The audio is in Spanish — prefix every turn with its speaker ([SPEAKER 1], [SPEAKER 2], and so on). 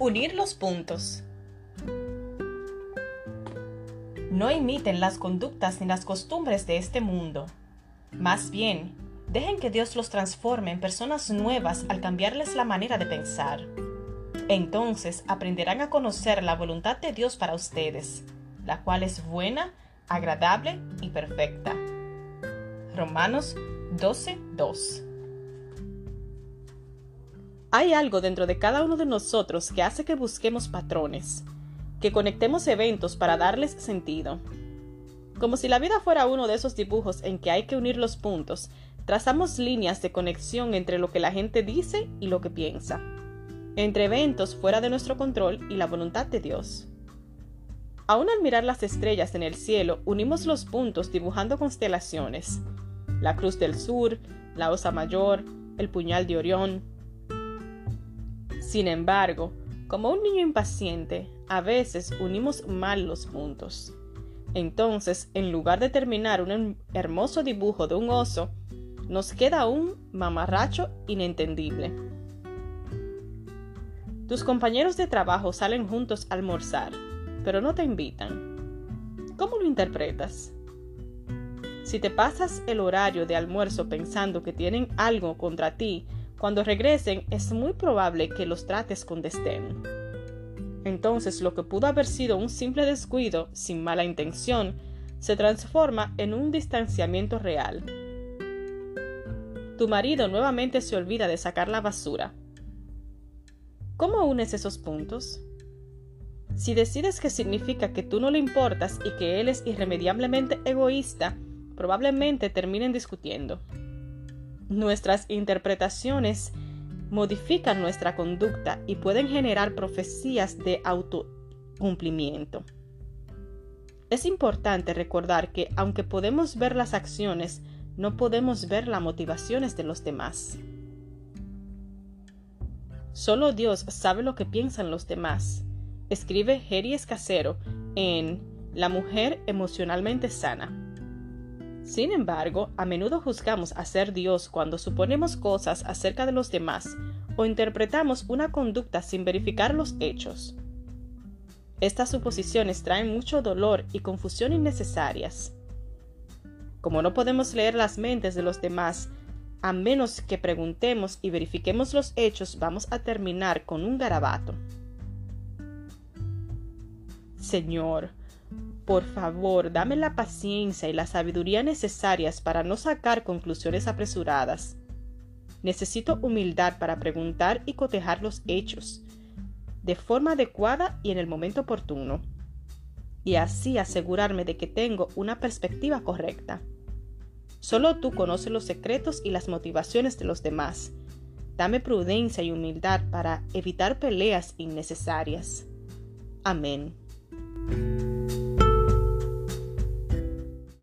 [SPEAKER 1] Unir los puntos. No imiten las conductas ni las costumbres de este mundo. Más bien, dejen que Dios los transforme en personas nuevas al cambiarles la manera de pensar. Entonces aprenderán a conocer la voluntad de Dios para ustedes, la cual es buena, agradable y perfecta. Romanos 12:2 Hay algo dentro de cada uno de nosotros que hace que busquemos patrones, que conectemos eventos para darles sentido. Como si la vida fuera uno de esos dibujos en que hay que unir los puntos, trazamos líneas de conexión entre lo que la gente dice y lo que piensa, entre eventos fuera de nuestro control y la voluntad de Dios. Aún al mirar las estrellas en el cielo, unimos los puntos dibujando constelaciones. La Cruz del Sur, la Osa Mayor, el Puñal de Orión. Sin embargo, como un niño impaciente, a veces unimos mal los puntos. Entonces, en lugar de terminar un hermoso dibujo de un oso, nos queda un mamarracho inentendible. Tus compañeros de trabajo salen juntos a almorzar, pero no te invitan. ¿Cómo lo interpretas? Si te pasas el horario de almuerzo pensando que tienen algo contra ti, cuando regresen es muy probable que los trates con desdén. Entonces lo que pudo haber sido un simple descuido, sin mala intención, se transforma en un distanciamiento real. Tu marido nuevamente se olvida de sacar la basura. ¿Cómo unes esos puntos? Si decides que significa que tú no le importas y que él es irremediablemente egoísta, probablemente terminen discutiendo. Nuestras interpretaciones modifican nuestra conducta y pueden generar profecías de autocumplimiento. Es importante recordar que aunque podemos ver las acciones, no podemos ver las motivaciones de los demás. Solo Dios sabe lo que piensan los demás. Escribe Jerry Escasero en La mujer emocionalmente sana. Sin embargo, a menudo juzgamos a ser Dios cuando suponemos cosas acerca de los demás o interpretamos una conducta sin verificar los hechos. Estas suposiciones traen mucho dolor y confusión innecesarias. Como no podemos leer las mentes de los demás, a menos que preguntemos y verifiquemos los hechos, vamos a terminar con un garabato. Señor, por favor, dame la paciencia y la sabiduría necesarias para no sacar conclusiones apresuradas. Necesito humildad para preguntar y cotejar los hechos, de forma adecuada y en el momento oportuno, y así asegurarme de que tengo una perspectiva correcta. Solo tú conoces los secretos y las motivaciones de los demás. Dame prudencia y humildad para evitar peleas innecesarias. Amén.